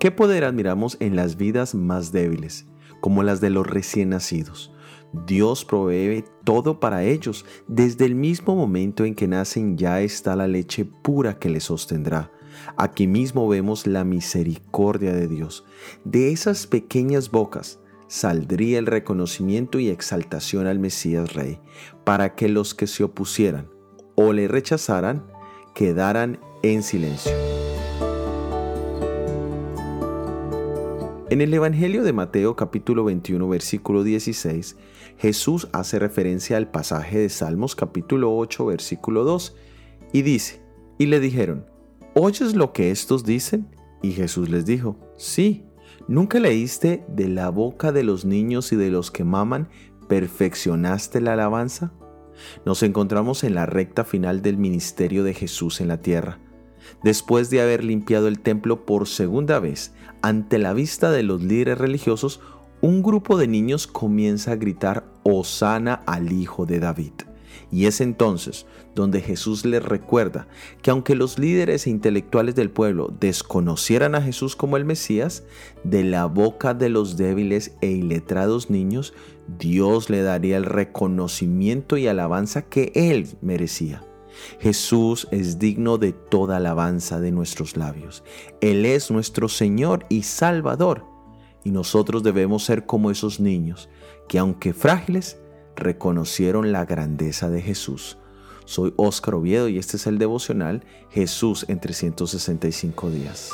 ¿Qué poder admiramos en las vidas más débiles, como las de los recién nacidos? Dios provee todo para ellos. Desde el mismo momento en que nacen ya está la leche pura que les sostendrá. Aquí mismo vemos la misericordia de Dios. De esas pequeñas bocas saldría el reconocimiento y exaltación al Mesías Rey, para que los que se opusieran o le rechazaran quedaran en silencio. En el Evangelio de Mateo capítulo 21 versículo 16, Jesús hace referencia al pasaje de Salmos capítulo 8 versículo 2 y dice, y le dijeron, ¿oyes lo que estos dicen? Y Jesús les dijo, sí, ¿nunca leíste de la boca de los niños y de los que maman, perfeccionaste la alabanza? Nos encontramos en la recta final del ministerio de Jesús en la tierra Después de haber limpiado el templo por segunda vez ante la vista de los líderes religiosos, un grupo de niños comienza a gritar Osana al Hijo de David. Y es entonces donde Jesús les recuerda que aunque los líderes e intelectuales del pueblo desconocieran a Jesús como el Mesías, de la boca de los débiles e iletrados niños, Dios le daría el reconocimiento y alabanza que él merecía. Jesús es digno de toda alabanza de nuestros labios. Él es nuestro Señor y Salvador. Y nosotros debemos ser como esos niños que aunque frágiles, reconocieron la grandeza de Jesús. Soy Óscar Oviedo y este es el devocional Jesús en 365 días.